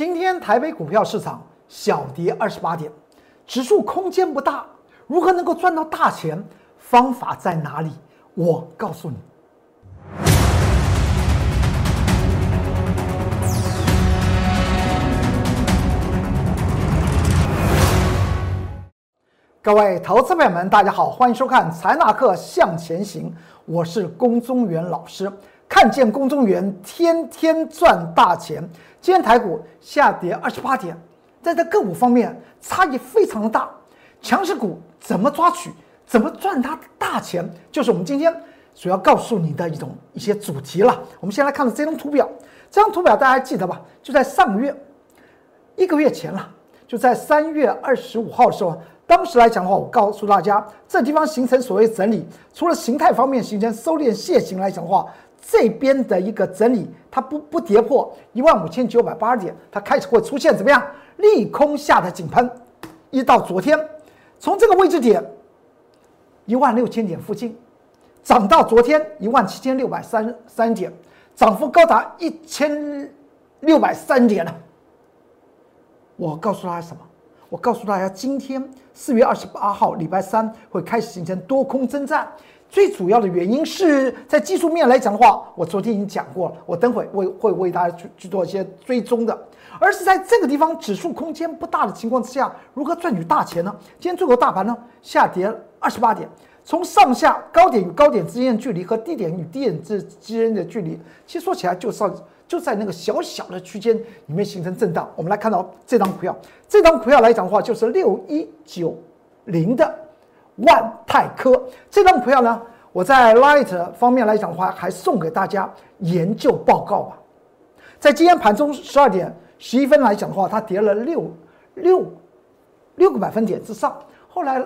今天台北股票市场小跌二十八点，指数空间不大，如何能够赚到大钱？方法在哪里？我告诉你。各位投资朋友们，大家好，欢迎收看《财纳课向前行》，我是龚宗元老师。看见龚宗元天天赚大钱。今天台股下跌二十八点，在这个股方面差异非常的大。强势股怎么抓取，怎么赚它大钱，就是我们今天主要告诉你的一种一些主题了。我们先来看这张图表，这张图表大家记得吧？就在上个月一个月前了，就在三月二十五号的时候，当时来讲的话，我告诉大家，这地方形成所谓整理，除了形态方面形成收敛楔形来讲的话。这边的一个整理，它不不跌破一万五千九百八十点，它开始会出现怎么样利空下的井喷，一到昨天，从这个位置点一万六千点附近，涨到昨天一万七千六百三三点，涨幅高达一千六百三点了。我告诉大家什么？我告诉大家，今天四月二十八号礼拜三会开始形成多空征战。最主要的原因是在技术面来讲的话，我昨天已经讲过了，我等会会会为大家去去做一些追踪的，而是在这个地方指数空间不大的情况之下，如何赚取大钱呢？今天最后大盘呢下跌二十八点，从上下高点与高点之间的距离和低点与低点之之间的距离，其实说起来就上就在那个小小的区间里面形成震荡。我们来看到这张股票，这张股票来讲的话，就是六一九零的。万泰科这张股票呢，我在 Light 方面来讲的话，还送给大家研究报告吧。在今天盘中十二点十一分来讲的话，它跌了六六六个百分点之上，后来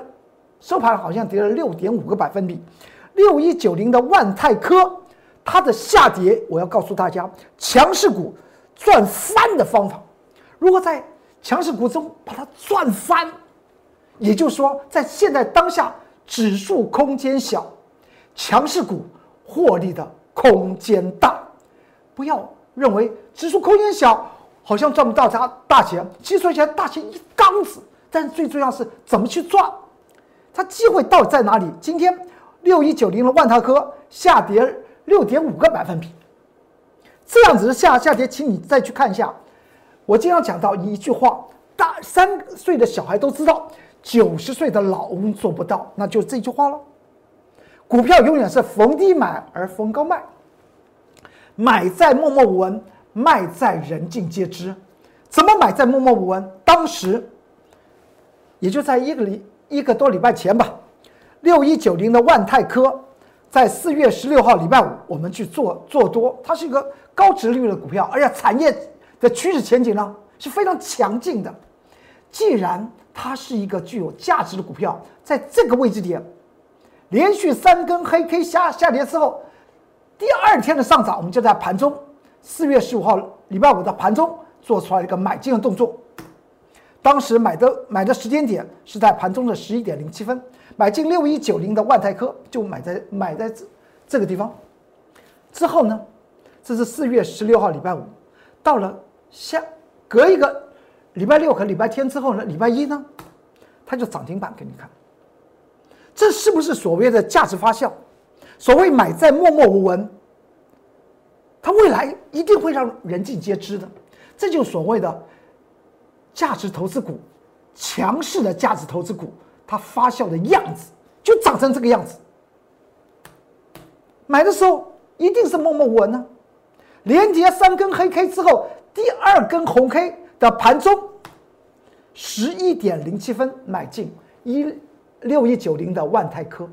收盘好像跌了六点五个百分比。六一九零的万泰科，它的下跌，我要告诉大家，强势股赚翻的方法，如果在强势股中把它赚翻。也就是说，在现在当下，指数空间小，强势股获利的空间大。不要认为指数空间小，好像赚不到啥大钱。其实说起来，大钱一缸子。但是最重要是怎么去赚，它机会到底在哪里？今天六一九零的万泰科下跌六点五个百分比，这样子的下下跌，请你再去看一下。我经常讲到一句话：大三岁的小孩都知道。九十岁的老翁做不到，那就这句话了。股票永远是逢低买而逢高卖，买在默默无闻，卖在人尽皆知。怎么买在默默无闻？当时也就在一个礼一个多礼拜前吧，六一九零的万泰科，在四月十六号礼拜五，我们去做做多，它是一个高值率的股票，而且产业的趋势前景呢是非常强劲的。既然它是一个具有价值的股票，在这个位置点，连续三根黑 K 下下跌之后，第二天的上涨，我们就在盘中四月十五号礼拜五的盘中做出来一个买进的动作。当时买的买的时间点是在盘中的十一点零七分，买进六一九零的万泰科，就买在买在这这个地方。之后呢，这是四月十六号礼拜五，到了下隔一个。礼拜六和礼拜天之后呢？礼拜一呢，它就涨停板给你看。这是不是所谓的价值发酵？所谓买在默默无闻，它未来一定会让人尽皆知的。这就是所谓的价值投资股，强势的价值投资股，它发酵的样子就长成这个样子。买的时候一定是默默无闻呢。连跌三根黑 K 之后，第二根红 K。的盘中十一点零七分买进一六一九零的万泰科，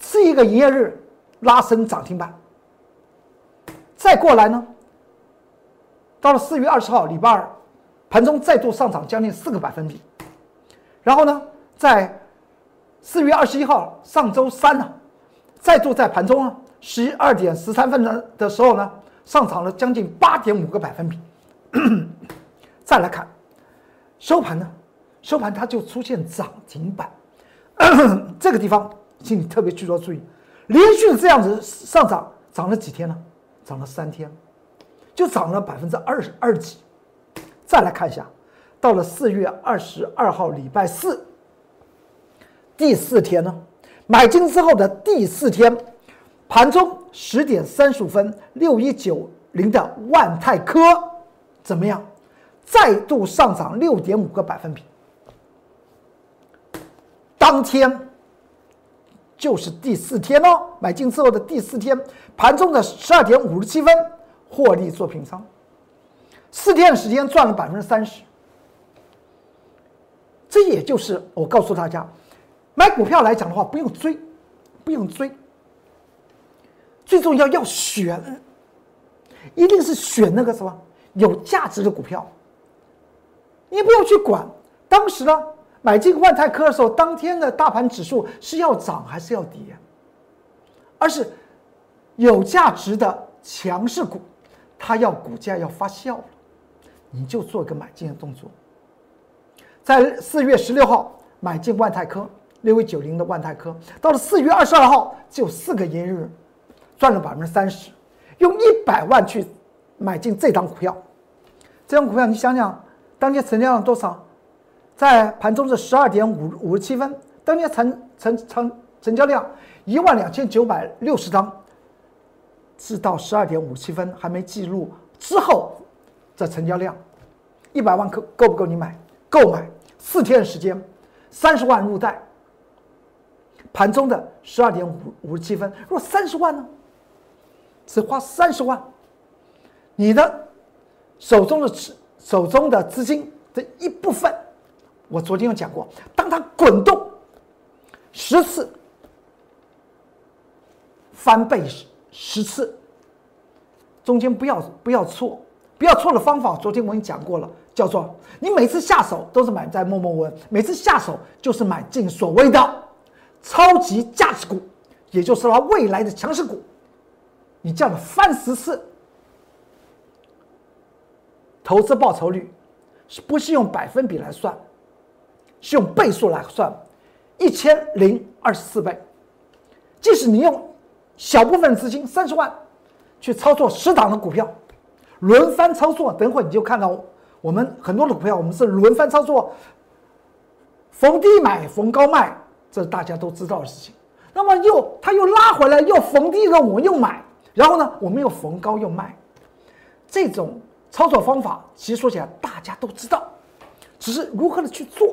是一个营业日拉升涨停板。再过来呢，到了四月二十号礼拜二，盘中再度上涨将近四个百分比。然后呢，在四月二十一号上周三呢，再度在盘中啊十二点十三分的的时候呢，上涨了将近八点五个百分比。再来看收盘呢？收盘它就出现涨停板，这个地方，请你特别去做注意，连续这样子上涨，涨了几天呢？涨了三天，就涨了百分之二十二几。再来看一下，到了四月二十二号礼拜四，第四天呢，买进之后的第四天，盘中十点三十五分，六一九零的万泰科怎么样？再度上涨六点五个百分比。当天就是第四天哦，买进之后的第四天，盘中的十二点五十七分获利做平仓，四天的时间赚了百分之三十。这也就是我告诉大家，买股票来讲的话，不用追，不用追，最重要要选，一定是选那个什么有价值的股票。你不要去管当时呢，买进万泰科的时候，当天的大盘指数是要涨还是要跌，而是有价值的强势股，它要股价要发酵了，你就做一个买进的动作。在四月十六号买进万泰科六一九零的万泰科，到了四月二十二号只有四个营业日，赚了百分之三十，用一百万去买进这张股票，这张股票你想想，当天成交量多少？在盘中是十二点五五十七分，当天成成成成交量一万两千九百六十张，是到十二点五七分还没记录之后的成交量，一百万够够不够你买？购买四天的时间，三十万入袋。盘中的十二点五五十七分，若三十万呢？只花三十万，你的手中的资手中的资金的一部分，我昨天有讲过，当它滚动十次，翻倍十十次，中间不要不要错，不要错的方法，昨天我已经讲过了。叫做你每次下手都是买在默默文，每次下手就是买进所谓的超级价值股，也就是它未来的强势股。你这样的翻十次，投资报酬率是不是用百分比来算？是用倍数来算，一千零二十四倍。即使你用小部分资金三十万去操作十档的股票，轮番操作，等会你就看到。我们很多的股票，我们是轮番操作，逢低买，逢高卖，这是大家都知道的事情。那么又它又拉回来，又逢低的我们又买，然后呢，我们又逢高又卖，这种操作方法，其实说起来大家都知道，只是如何的去做，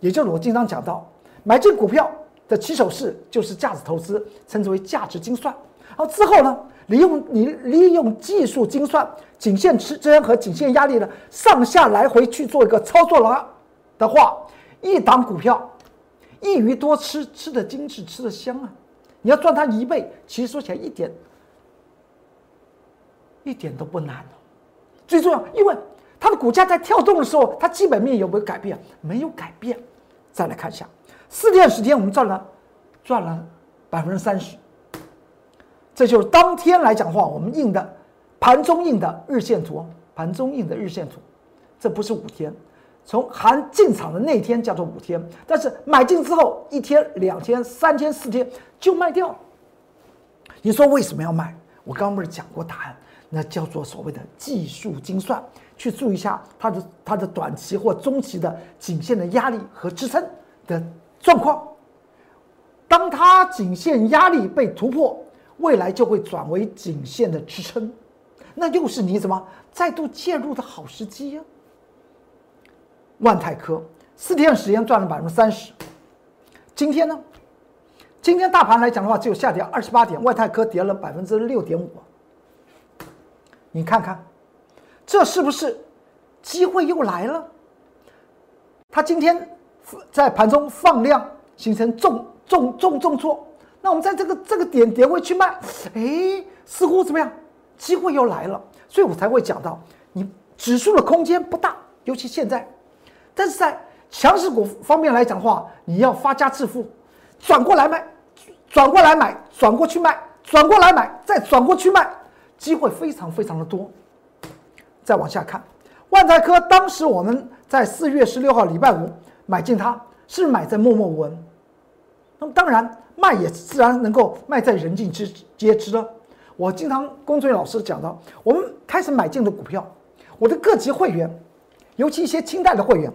也就是我经常讲到，买进股票的起手式就是价值投资，称之为价值精算。然后之后呢？利用你利用技术精算颈线支撑和颈线压力呢上下来回去做一个操作了的话，一档股票一鱼多吃，吃的精致，吃的香啊！你要赚它一倍，其实说起来一点一点都不难。最重要，因为它的股价在跳动的时候，它基本面有没有改变？没有改变。再来看一下，四天时间我们赚了赚了百分之三十。这就是当天来讲话，我们印的盘中印的日线图，盘中印的日线图，这不是五天，从含进场的那天叫做五天，但是买进之后一天、两天、三天、四天就卖掉了。你说为什么要卖？我刚刚不是讲过答案？那叫做所谓的技术精算，去注意一下它的它的短期或中期的颈线的压力和支撑的状况。当它颈线压力被突破。未来就会转为颈线的支撑，那又是你怎么再度介入的好时机呀？万泰科四天时间赚了百分之三十，今天呢？今天大盘来讲的话，只有下跌二十八点，万泰科跌了百分之六点五。你看看，这是不是机会又来了？它今天在盘中放量，形成重重重重挫。那我们在这个这个点点位去卖，哎，似乎怎么样？机会又来了，所以我才会讲到，你指数的空间不大，尤其现在，但是在强势股方面来讲的话，你要发家致富，转过来卖，转过来买，转过去卖，转过来买，再转过去卖，机会非常非常的多。再往下看，万泰科当时我们在四月十六号礼拜五买进它，是买在默默无闻，那么当然。卖也自然能够卖在人尽之皆知了。我经常工作人员老师讲到，我们开始买进的股票，我的各级会员尤其一些清代的会员，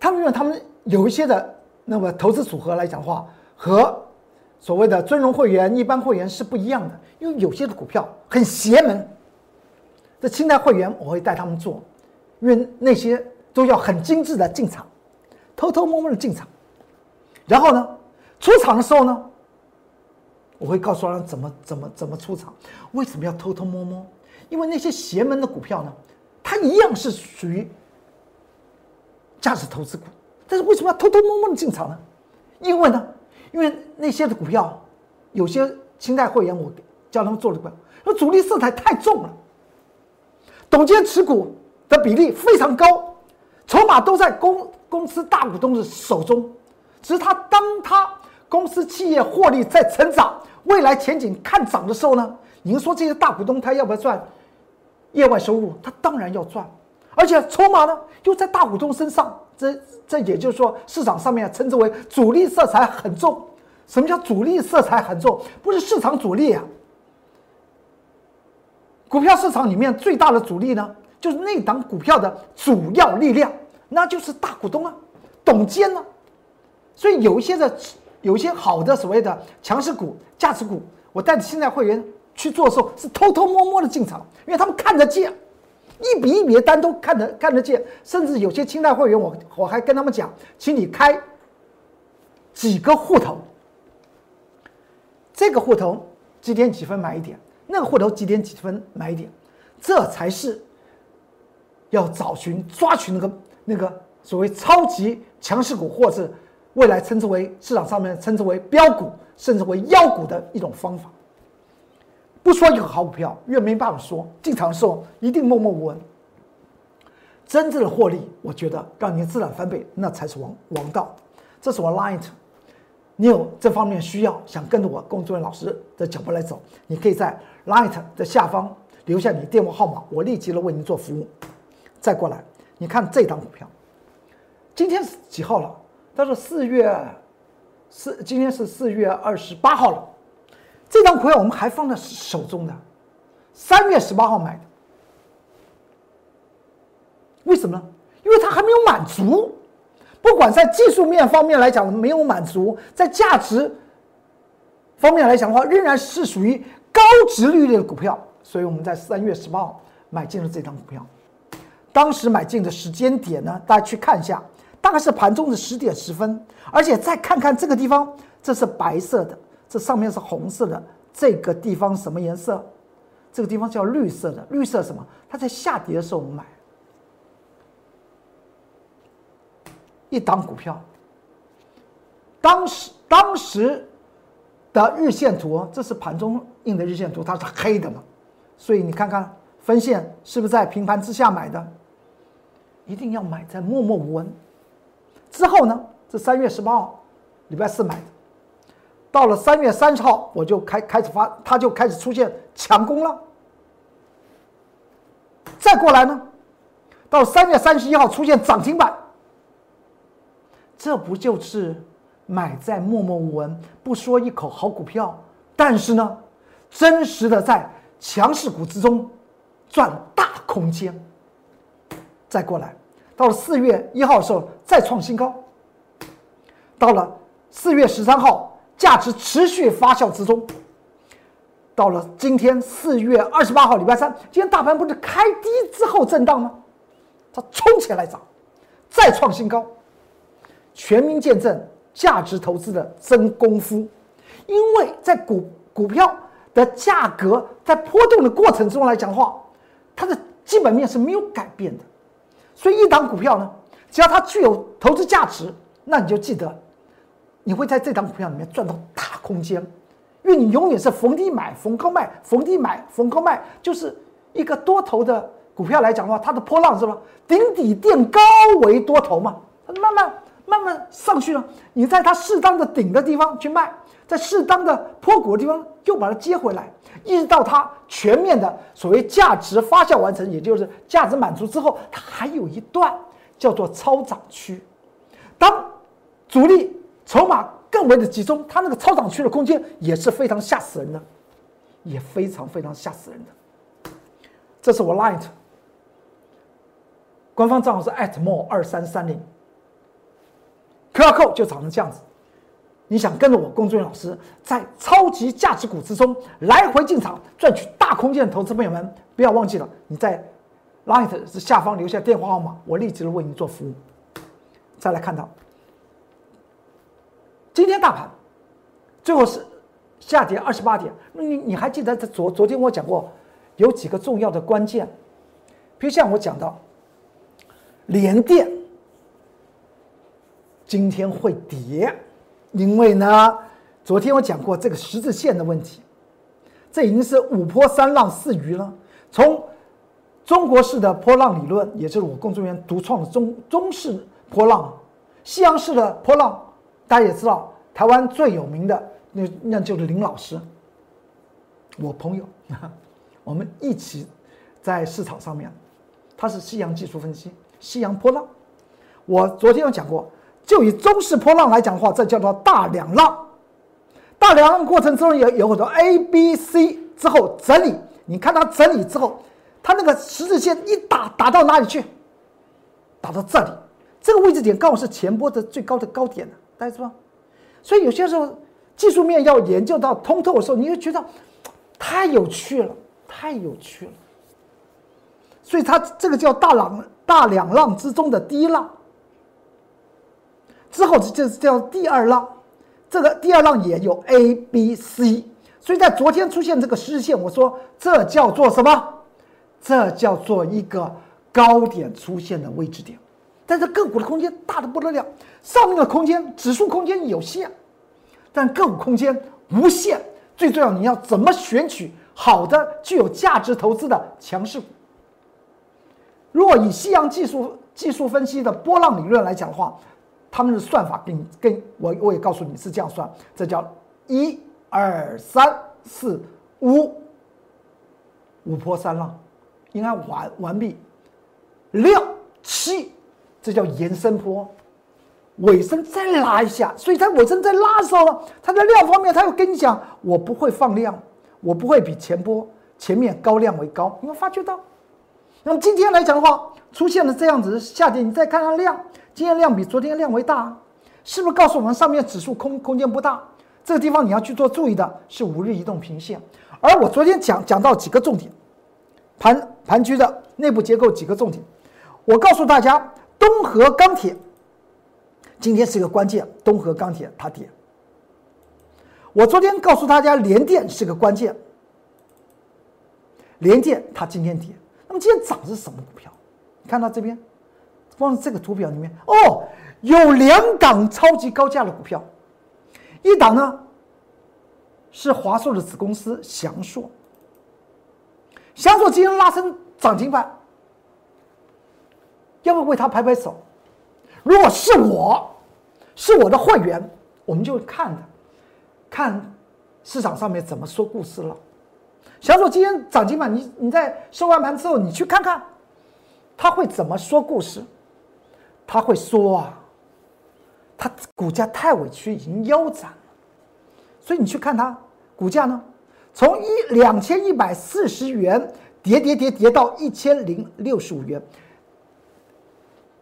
他们用他们有一些的那么投资组合来讲话，和所谓的尊荣会员、一般会员是不一样的，因为有些的股票很邪门。这清代会员我会带他们做，因为那些都要很精致的进场，偷偷摸摸的进场，然后呢，出场的时候呢，我会告诉他们怎么怎么怎么出场，为什么要偷偷摸摸？因为那些邪门的股票呢，它一样是属于价值投资股，但是为什么要偷偷摸摸的进场呢？因为呢，因为那些的股票，有些清代会员我叫他们做的股，那主力色彩太重了。董监持股的比例非常高，筹码都在公公司大股东的手中。只是他当他公司企业获利在成长，未来前景看涨的时候呢，您说这些大股东他要不要赚业外收入？他当然要赚，而且筹码呢又在大股东身上。这这也就是说，市场上面称之为主力色彩很重。什么叫主力色彩很重？不是市场主力啊。股票市场里面最大的主力呢，就是那档股票的主要力量，那就是大股东啊，董监呢。所以有一些的，有一些好的所谓的强势股、价值股，我带着现在会员去做的时候，是偷偷摸摸的进场，因为他们看得见，一笔一笔的单都看得看得见，甚至有些清代会员，我我还跟他们讲，请你开几个户头，这个户头几点几分买一点。那个户头几点几分买一点，这才是要找寻抓取那个那个所谓超级强势股，或是未来称之为市场上面称之为标股，甚至为妖股的一种方法。不说一个好股票，越没办法说进场的时候一定默默无闻。真正的获利，我觉得让你自然翻倍，那才是王王道。这是我 light，。你有这方面需要，想跟着我工作人员老师的脚步来走，你可以在 Light 的下方留下你电话号码，我立即的为您做服务。再过来，你看这档股票，今天是几号了？他说四月四，今天是四月二十八号了。这张股票我们还放在手中的，三月十八号买的。为什么呢？因为它还没有满足。不管在技术面方面来讲没有满足，在价值方面来讲的话，仍然是属于高值率的股票，所以我们在三月十八号买进了这张股票。当时买进的时间点呢，大家去看一下，大概是盘中的十点十分。而且再看看这个地方，这是白色的，这上面是红色的，这个地方什么颜色？这个地方叫绿色的，绿色什么？它在下跌的时候我们买。一档股票，当时当时的日线图，这是盘中印的日线图，它是黑的嘛？所以你看看分线是不是在平盘之下买的？一定要买在默默无闻。之后呢？这三月十八号，礼拜四买的，到了三月三十号，我就开开始发，它就开始出现强攻了。再过来呢，到三月三十一号出现涨停板。这不就是买在默默无闻，不说一口好股票，但是呢，真实的在强势股之中赚大空间。再过来，到了四月一号的时候再创新高，到了四月十三号价值持续发酵之中，到了今天四月二十八号礼拜三，今天大盘不是开低之后震荡吗？它冲起来涨，再创新高。全民见证价值投资的真功夫，因为在股股票的价格在波动的过程中来讲的话，它的基本面是没有改变的，所以一档股票呢，只要它具有投资价值，那你就记得，你会在这档股票里面赚到大空间，因为你永远是逢低买、逢高卖、逢低买、逢高卖，就是一个多头的股票来讲的话，它的波浪是吧？顶底垫高为多头嘛，它慢慢。慢慢上去了，你在它适当的顶的地方去卖，在适当的坡谷的地方又把它接回来，一直到它全面的所谓价值发酵完成，也就是价值满足之后，它还有一段叫做超涨区。当主力筹码更为的集中，它那个超涨区的空间也是非常吓死人的，也非常非常吓死人的。这是我 light 官方账号是 @more 二三三零，QR code 就长成这样子。你想跟着我龚俊老师在超级价值股之中来回进场赚取大空间的投资朋友们，不要忘记了你在 Light 是下方留下电话号码，我立即为您做服务。再来看到今天大盘最后是下跌二十八点，你你还记得昨昨天我讲过有几个重要的关键，比如像我讲到连电今天会跌。因为呢，昨天我讲过这个十字线的问题，这已经是五波三浪四鱼了。从中国式的波浪理论，也就是我工作人员独创的中中式波浪，西洋式的波浪，大家也知道，台湾最有名的那那就是林老师，我朋友，我们一起在市场上面，他是西洋技术分析，西洋波浪。我昨天有讲过。就以中式波浪来讲的话，这叫做大两浪。大两浪过程中有有很多 A、B、C 之后整理，你看它整理之后，它那个十字线一打打到哪里去？打到这里，这个位置点刚好是前波的最高的高点大家知道？所以有些时候技术面要研究到通透的时候，你就觉得太有趣了，太有趣了。所以它这个叫大浪大两浪之中的第一浪。之后这叫第二浪，这个第二浪也有 A、B、C，所以在昨天出现这个十日线，我说这叫做什么？这叫做一个高点出现的位置点，但是个股的空间大的不得了，上面的空间指数空间有限，但个股空间无限。最重要，你要怎么选取好的、具有价值投资的强势股？如果以西洋技术技术分析的波浪理论来讲的话。他们的算法跟跟我我也告诉你是这样算，这叫一二三四五五波三浪，应该完完毕。六七，这叫延伸波，尾声再拉一下，所以它尾声再拉的时候呢，它在量方面，它又跟你讲，我不会放量，我不会比前波前面高量为高，你会发觉到。那么今天来讲的话，出现了这样子下跌，你再看看量。今天量比昨天量为大，是不是告诉我们上面指数空空间不大？这个地方你要去做注意的是五日移动平线。而我昨天讲讲到几个重点，盘盘区的内部结构几个重点，我告诉大家，东河钢铁今天是个关键，东河钢铁它跌。我昨天告诉大家，联电是个关键，联电它今天跌。那么今天涨是什么股票？你看到这边。放在这个图表里面哦，有两档超级高价的股票，一档呢是华硕的子公司翔硕，翔硕今天拉升涨停板，要不为他拍拍手？如果是我，是我的会员，我们就看的，看市场上面怎么说故事了。翔硕今天涨停板，你你在收完盘之后，你去看看，他会怎么说故事？他会说啊，他股价太委屈，已经腰斩了，所以你去看它股价呢，从一两千一百四十元跌跌跌跌到一千零六十五元，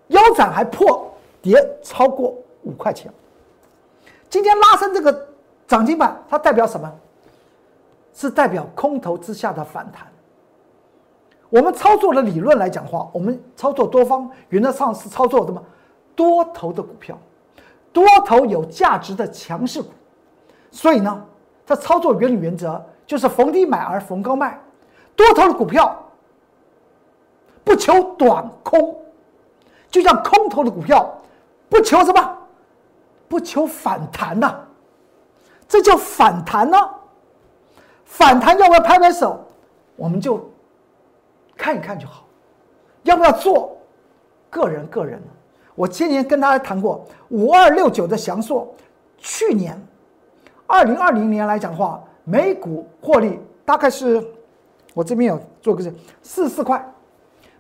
腰斩还破跌超过五块钱。今天拉升这个涨停板，它代表什么？是代表空头之下的反弹。我们操作的理论来讲的话，我们操作多方原则上是操作什么多头的股票，多头有价值的强势股，所以呢，它操作原理原则就是逢低买而逢高卖，多头的股票不求短空，就像空头的股票不求什么，不求反弹呐，这叫反弹呢，反弹要不要拍拍手？我们就。看一看就好，要不要做？个人个人我前年跟大家谈过五二六九的祥硕，去年二零二零年来讲的话，每股获利大概是，我这边有做个是四十四块，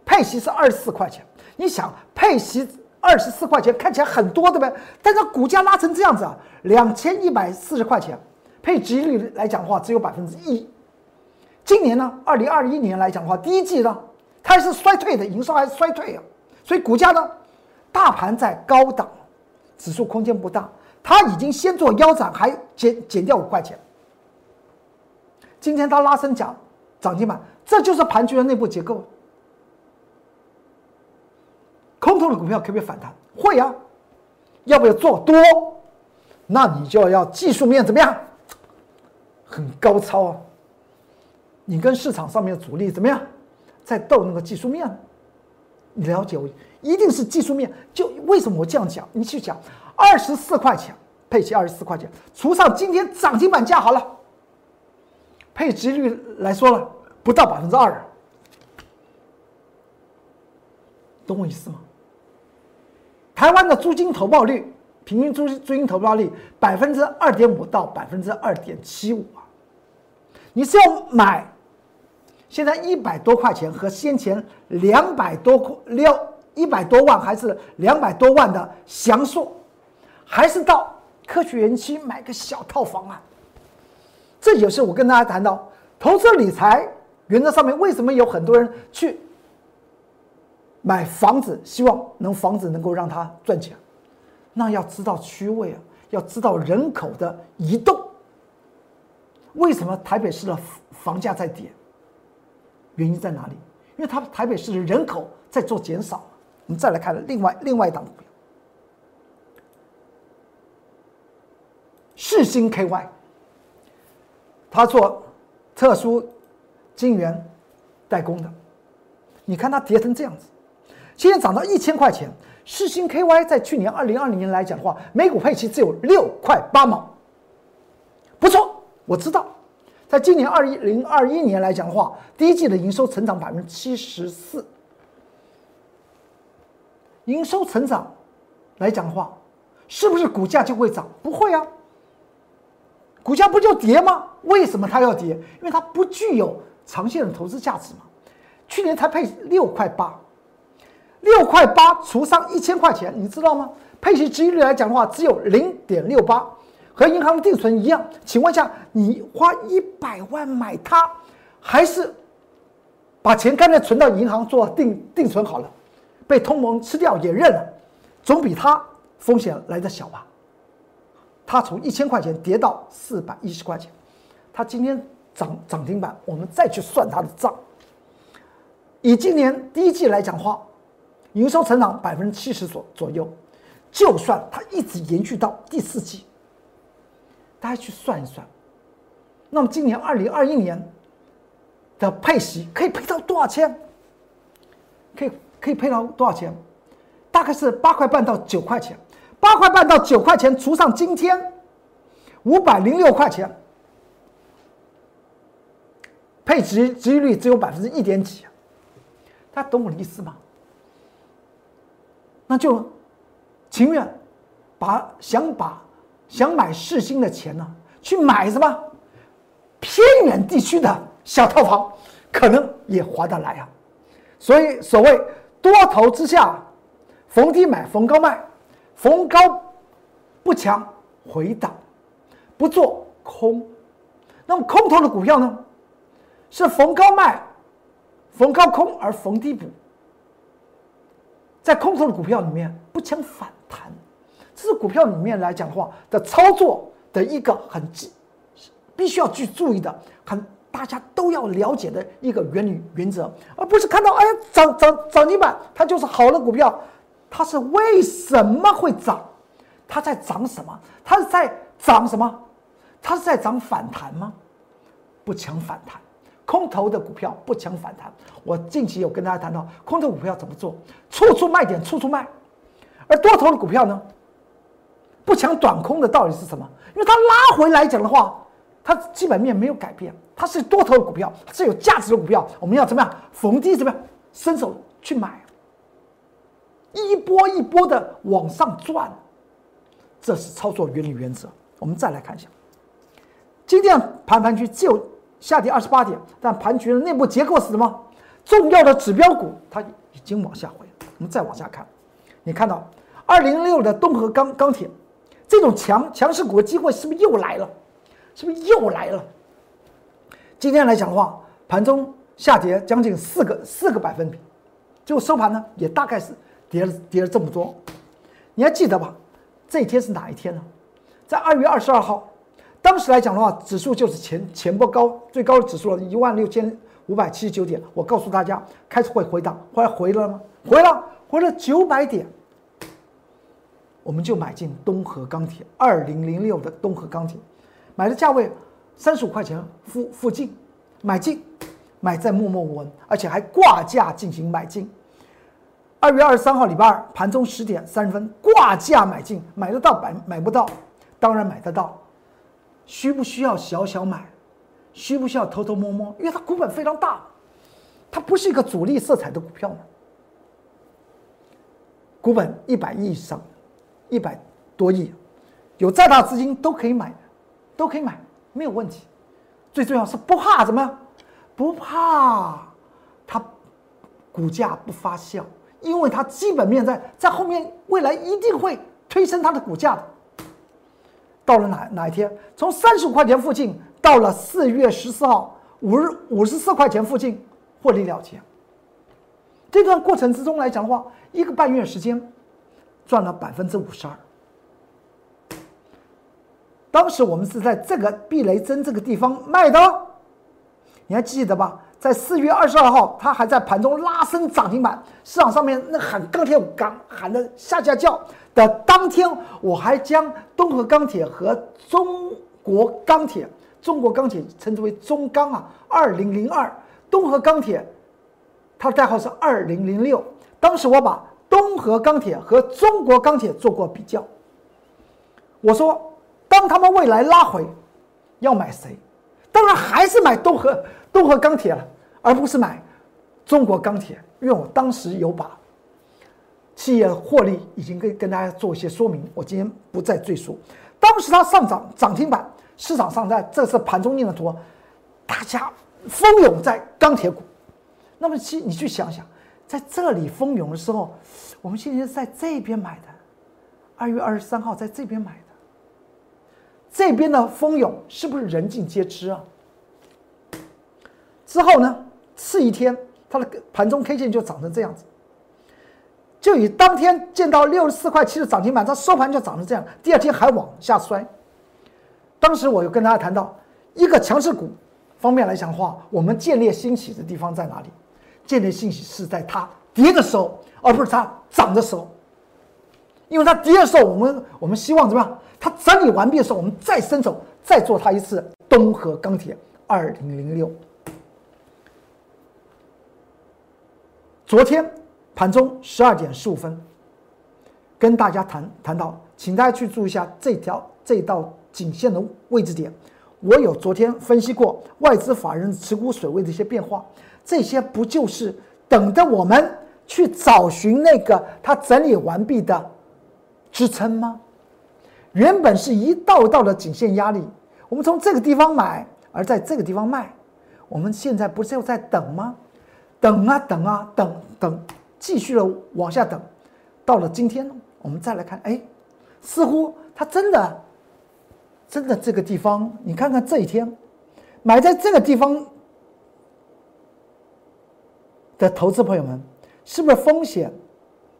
配息是二十四块钱。你想配息二十四块钱看起来很多对不对？但是股价拉成这样子啊，两千一百四十块钱，配息率来讲的话只有百分之一。今年呢，二零二一年来讲的话，第一季呢，它还是衰退的，营收还是衰退啊，所以股价呢，大盘在高档，指数空间不大，它已经先做腰斩，还减减掉五块钱。今天它拉升涨涨停板，这就是盘局的内部结构。空头的股票可不可以反弹？会啊，要不要做多？那你就要技术面怎么样？很高超啊！你跟市场上面的主力怎么样？在斗那个技术面？你了解我，一定是技术面。就为什么我这样讲？你去讲，二十四块钱配齐二十四块钱，除上今天涨停板价好了。配值率来说了，不到百分之二，懂我意思吗？台湾的租金投报率，平均租租金投报率百分之二点五到百分之二点七五啊！你是要买现在一百多块钱和先前两百多块六一百多万，还是两百多万的详硕，还是到科学园区买个小套房啊？这也是我跟大家谈到投资理财原则上面，为什么有很多人去买房子，希望能房子能够让他赚钱？那要知道区位啊，要知道人口的移动。为什么台北市的房价在跌？原因在哪里？因为它台北市的人口在做减少。我们再来看另外另外一档股票，世星 KY。他做特殊晶圆代工的，你看它跌成这样子，现在涨到一千块钱。世星 KY 在去年二零二零年来讲的话，每股配息只有六块八毛，不错。我知道，在今年二一零二一年来讲的话，第一季的营收成长百分之七十四，营收成长来讲的话，是不是股价就会涨？不会啊。股价不就跌吗？为什么它要跌？因为它不具有长线的投资价值嘛。去年才配六块八，六块八除上一千块钱，你知道吗？配息收益率来讲的话，只有零点六八，和银行定存一样。请问一下，你花一百万买它，还是把钱干脆存到银行做定定存好了？被通膨吃掉也认了，总比它风险来的小吧？它从一千块钱跌到四百一十块钱，它今天涨涨停板，我们再去算它的账。以今年第一季来讲话，营收成长百分之七十左左右，就算它一直延续到第四季，大家去算一算，那么今年二零二一年的配息可以配到多少钱？可以可以配到多少钱？大概是八块半到九块钱。八块半到九块钱，除上今天五百零六块钱，配值值率只有百分之一点几，大家懂我的意思吗？那就情愿把想把想买市新的钱呢，去买什么偏远地区的小套房，可能也划得来啊。所以所谓多头之下，逢低买，逢高卖。逢高不强回档，不做空。那么空头的股票呢？是逢高卖，逢高空而逢低补。在空头的股票里面不抢反弹，这是股票里面来讲的话的操作的一个很必须要去注意的，很大家都要了解的一个原理原则，而不是看到哎涨涨涨停板，它就是好的股票。它是为什么会涨？它在涨什么？它是在涨什么？它是在涨反弹吗？不抢反弹，空头的股票不抢反弹。我近期有跟大家谈到空头股票怎么做，处处卖点，处处卖。而多头的股票呢，不抢短空的道理是什么？因为它拉回来讲的话，它基本面没有改变，它是多头的股票，是有价值的股票。我们要怎么样逢低怎么样伸手去买？一波一波的往上转，这是操作原理原则。我们再来看一下，今天盘盘区只有下跌二十八点，但盘局的内部结构是什么？重要的指标股它已经往下回。我们再往下看，你看到二零六的东河钢钢铁这种强强势股的机会是不是又来了？是不是又来了？今天来讲的话，盘中下跌将近四个四个百分比，就收盘呢也大概是。跌了跌了这么多，你还记得吧？这一天是哪一天呢？在二月二十二号，当时来讲的话，指数就是前前波高最高的指数了一万六千五百七十九点。我告诉大家，开始会回档，后来回了吗？回了，回了九百点，我们就买进东河钢铁二零零六的东河钢铁，买的价位三十五块钱附附近，买进，买在默默无闻，而且还挂价进行买进。二月二十三号礼拜二盘中十点三十分挂价买进，买得到买买不到，当然买得到。需不需要小小买？需不需要偷偷摸摸？因为它股本非常大，它不是一个主力色彩的股票嘛。股本一百亿以上，一百多亿，有再大资金都可以买，都可以买，没有问题。最重要是不怕什么？不怕它股价不发酵，因为它基本面在在后面，未来一定会推升它的股价的。到了哪哪一天？从三十五块钱附近，到了四月十四号五日五十四块钱附近获利了结。这段过程之中来讲的话。一个半月时间，赚了百分之五十二。当时我们是在这个避雷针这个地方卖的，你还记得吧？在四月二十二号，它还在盘中拉升涨停板，市场上面那喊钢铁港喊的下下叫的当天，我还将东河钢铁和中国钢铁，中国钢铁称之为中钢啊，二零零二，东河钢铁，它的代号是二零零六。当时我把东河钢铁和中国钢铁做过比较，我说，当他们未来拉回，要买谁？当然还是买东河东河钢铁了，而不是买中国钢铁。因为我当时有把企业获利已经跟跟大家做一些说明，我今天不再赘述。当时它上涨涨停板，市场上在这次盘中印的图，大家蜂拥在钢铁股。那么，其你去想想。在这里蜂拥的时候，我们现在在这边买的，二月二十三号在这边买的，这边的蜂拥是不是人尽皆知啊？之后呢，次一天它的盘中 K 线就涨成这样子，就以当天见到六十四块七的涨停板，它收盘就涨成这样，第二天还往下摔。当时我有跟大家谈到，一个强势股方面来讲的话，我们建立兴起的地方在哪里？建立信息是在它跌的时候，而不是它涨的时候。因为它跌的时候，我们我们希望怎么样？它整理完毕的时候，我们再伸手再做它一次。东河钢铁二零零六，昨天盘中十二点十五分，跟大家谈谈到，请大家去注意一下这条这道颈线的位置点。我有昨天分析过外资法人持股水位的一些变化。这些不就是等着我们去找寻那个它整理完毕的支撑吗？原本是一道道的颈线压力，我们从这个地方买，而在这个地方卖，我们现在不是又在等吗？等啊等啊等等，继续的往下等，到了今天，我们再来看，哎，似乎它真的，真的这个地方，你看看这一天，买在这个地方。的投资朋友们，是不是风险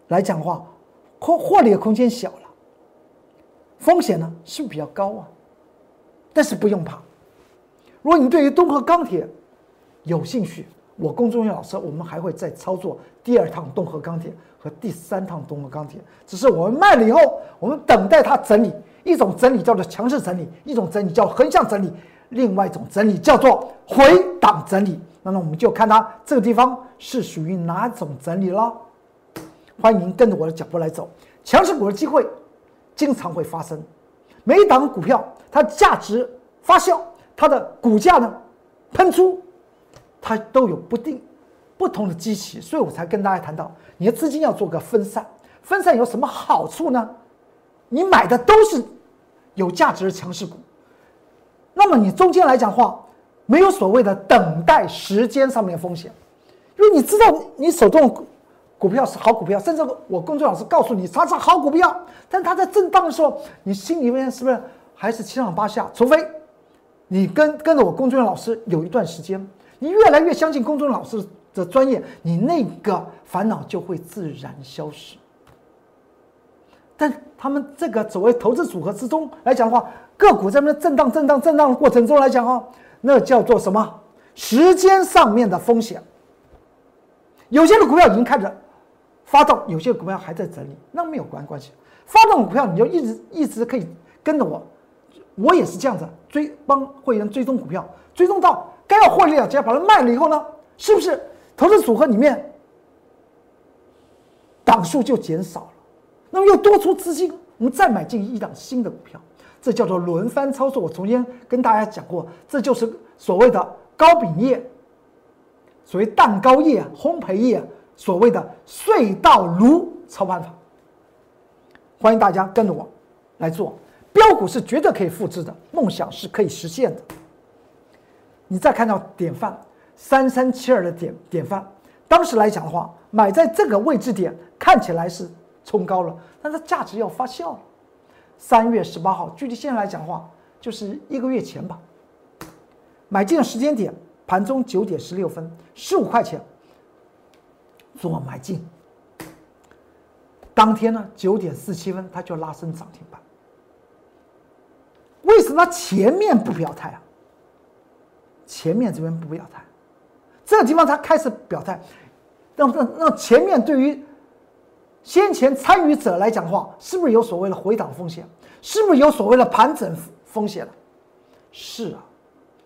来讲话，获获利的空间小了？风险呢，是不是比较高啊？但是不用怕，如果你对于东河钢铁有兴趣，我龚忠元老师，我们还会再操作第二趟东河钢铁和第三趟东河钢铁。只是我们卖了以后，我们等待它整理，一种整理叫做强势整理，一种整理叫横向整理，另外一种整理叫做回档整理。那么我们就看它这个地方是属于哪种整理了。欢迎跟着我的脚步来走，强势股的机会经常会发生。每一档股票它价值发酵，它的股价呢喷出，它都有不定不同的机器，所以我才跟大家谈到，你的资金要做个分散。分散有什么好处呢？你买的都是有价值的强势股，那么你中间来讲话。没有所谓的等待时间上面的风险，因为你知道你手中股票是好股票，甚至我工作老师告诉你它是好股票，但它在震荡的时候，你心里面是不是还是七上八下？除非你跟跟着我工作人员老师有一段时间，你越来越相信公众老师的专业，你那个烦恼就会自然消失。但他们这个所谓投资组合之中来讲的话，个股在那震荡、震荡、震荡的过程中来讲哦，那叫做什么？时间上面的风险。有些的股票已经开始发动，有些股票还在整理，那没有关关系。发动股票你就一直一直可以跟着我，我也是这样子追帮会员追踪股票，追踪到该要获利了，只要把它卖了以后呢，是不是投资组合里面档数就减少了？那么又多出资金，我们再买进一档新的股票，这叫做轮番操作。我昨天跟大家讲过，这就是所谓的高饼业，所谓蛋糕业、烘焙业，所谓的隧道炉操盘法。欢迎大家跟着我来做，标股是绝对可以复制的，梦想是可以实现的。你再看到典范三三七二的典典范，当时来讲的话，买在这个位置点看起来是冲高了，但是价值要发酵了。三月十八号，距离现在来讲的话，就是一个月前吧。买进的时间点，盘中九点十六分，十五块钱做买进。当天呢，九点四七分，它就拉升涨停板。为什么前面不表态啊？前面这边不表态，这个地方他开始表态，那那那前面对于先前参与者来讲的话，是不是有所谓的回档风险？是不是有所谓的盘整风险了？是啊，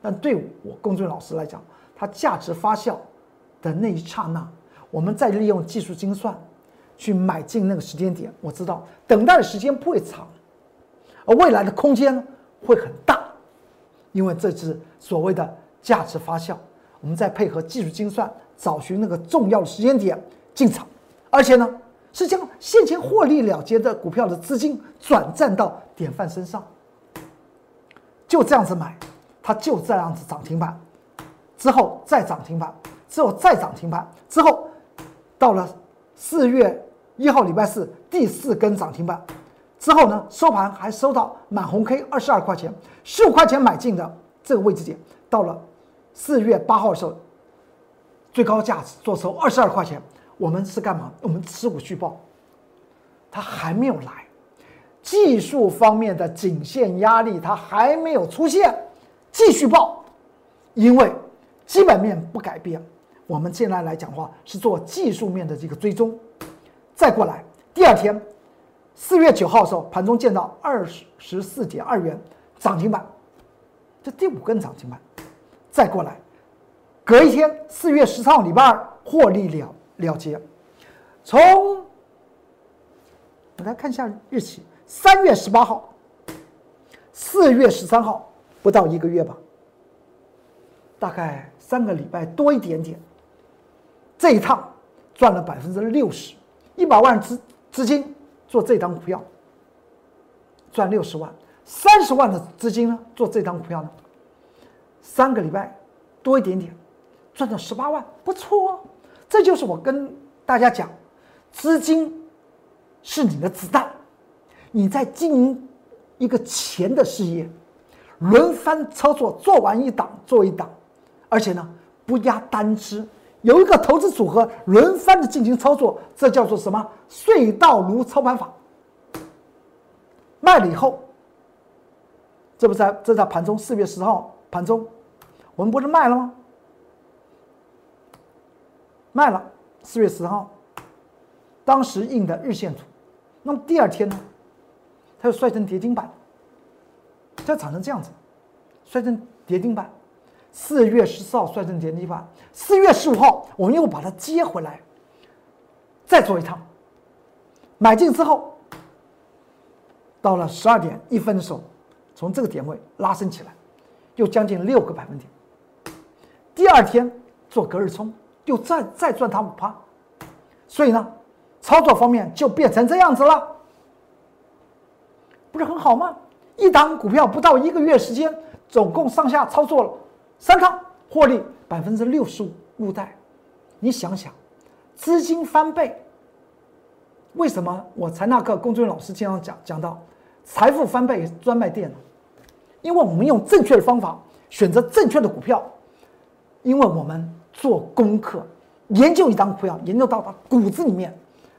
但对我龚俊老师来讲，它价值发酵的那一刹那，我们再利用技术精算。去买进那个时间点，我知道等待的时间不会长，而未来的空间呢会很大，因为这是所谓的价值发酵。我们再配合技术精算，找寻那个重要的时间点进场，而且呢是将现前获利了结的股票的资金转战到典范身上，就这样子买，它就这样子涨停板，之后再涨停板，之后再涨停板，之后到了四月。一号礼拜四第四根涨停板之后呢，收盘还收到满红 K 二十二块钱，十五块钱买进的这个位置点，到了四月八号的时候，最高价值做收二十二块钱。我们是干嘛？我们持股续报，它还没有来，技术方面的颈线压力它还没有出现，继续报，因为基本面不改变。我们现在来讲话是做技术面的这个追踪。再过来，第二天，四月九号的时候，盘中见到二十十四点二元涨停板，这第五根涨停板。再过来，隔一天，四月十三号礼拜二获利了了结。从我来看一下日期，三月十八号，四月十三号，不到一个月吧，大概三个礼拜多一点点，这一趟赚了百分之六十。一百万资资金做这张股票，赚六十万；三十万的资金呢做这张股票呢，三个礼拜多一点点，赚到十八万，不错哦。这就是我跟大家讲，资金是你的子弹，你在经营一个钱的事业，轮番操作，做完一档做一档，而且呢不压单只。有一个投资组合轮番的进行操作，这叫做什么？隧道炉操盘法。卖了以后，这不在这在盘中四月十号盘中，我们不是卖了吗？卖了四月十号，当时印的日线图，那么第二天呢，它又摔成跌停板，它长成这样子，摔成跌停板。四月十四号率成跌停板，四月十五号我们又把它接回来，再做一趟。买进之后，到了十二点一分的时候，从这个点位拉升起来，又将近六个百分点。第二天做隔日冲，又再再赚它五趴，所以呢，操作方面就变成这样子了，不是很好吗？一档股票不到一个月时间，总共上下操作了。三趟获利百分之六十五入袋，你想想，资金翻倍。为什么我财纳克龚俊老师经常讲讲到财富翻倍专卖店呢？因为我们用正确的方法选择正确的股票，因为我们做功课，研究一张股票，研究到它骨子里面，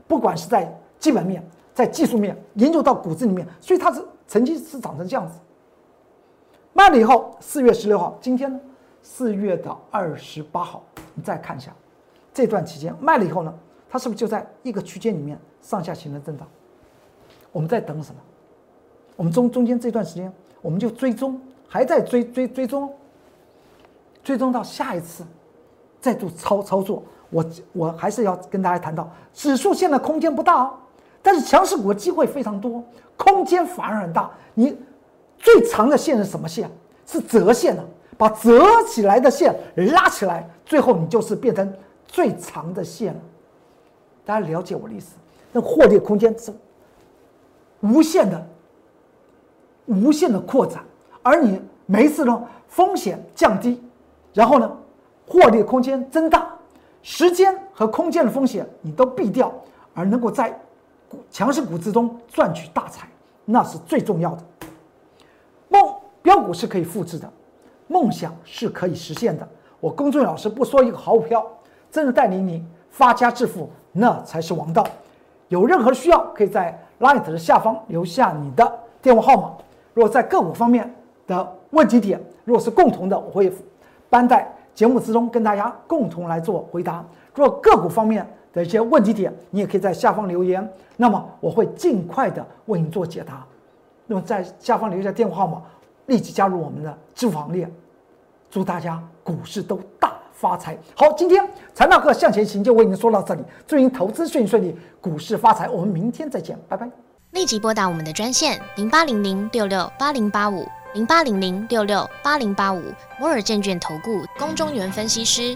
不管是在基本面、在技术面研究到骨子里面，所以它是曾经是长成这样子。卖了以后，四月十六号，今天呢，四月的二十八号，你再看一下这段期间卖了以后呢，它是不是就在一个区间里面上下形成震荡？我们在等什么？我们中中间这段时间，我们就追踪，还在追追追踪，追踪到下一次再度操操作。我我还是要跟大家谈到，指数现在空间不大哦，但是强势股的机会非常多，空间反而很大。你最长的线是什么线？是折线呢？把折起来的线拉起来，最后你就是变成最长的线了。大家了解我的意思？那获利空间是无限的，无限的扩展，而你每一次呢风险降低，然后呢获利空间增大，时间和空间的风险你都避掉，而能够在强势股之中赚取大财，那是最重要的。梦标股是可以复制的，梦想是可以实现的。我公众老师不说一个好股票，真的带领你发家致富，那才是王道。有任何需要，可以在 Light 的下方留下你的电话号码。如果在个股方面的问题点，如果是共同的，我会搬在节目之中跟大家共同来做回答。如果个股方面的一些问题点，你也可以在下方留言，那么我会尽快的为你做解答。那么在下方留下电话号码，立即加入我们的支付行列。祝大家股市都大发财！好，今天财纳课向前行就为您说到这里，祝您投资顺顺利，股市发财。我们明天再见，拜拜。立即拨打我们的专线零八零零六六八零八五零八零零六六八零八五摩尔证券投顾龚中原分析师。